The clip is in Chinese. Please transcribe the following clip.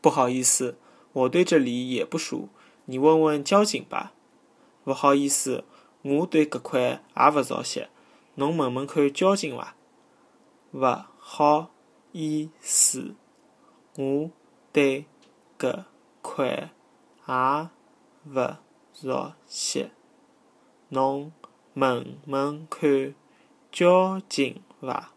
不好意思，我对这里也不熟，你问问交警吧。不好意思，我对搿块也勿熟悉，侬问问看交警伐。勿好意思，我对搿块也勿熟悉，侬问问看交警伐。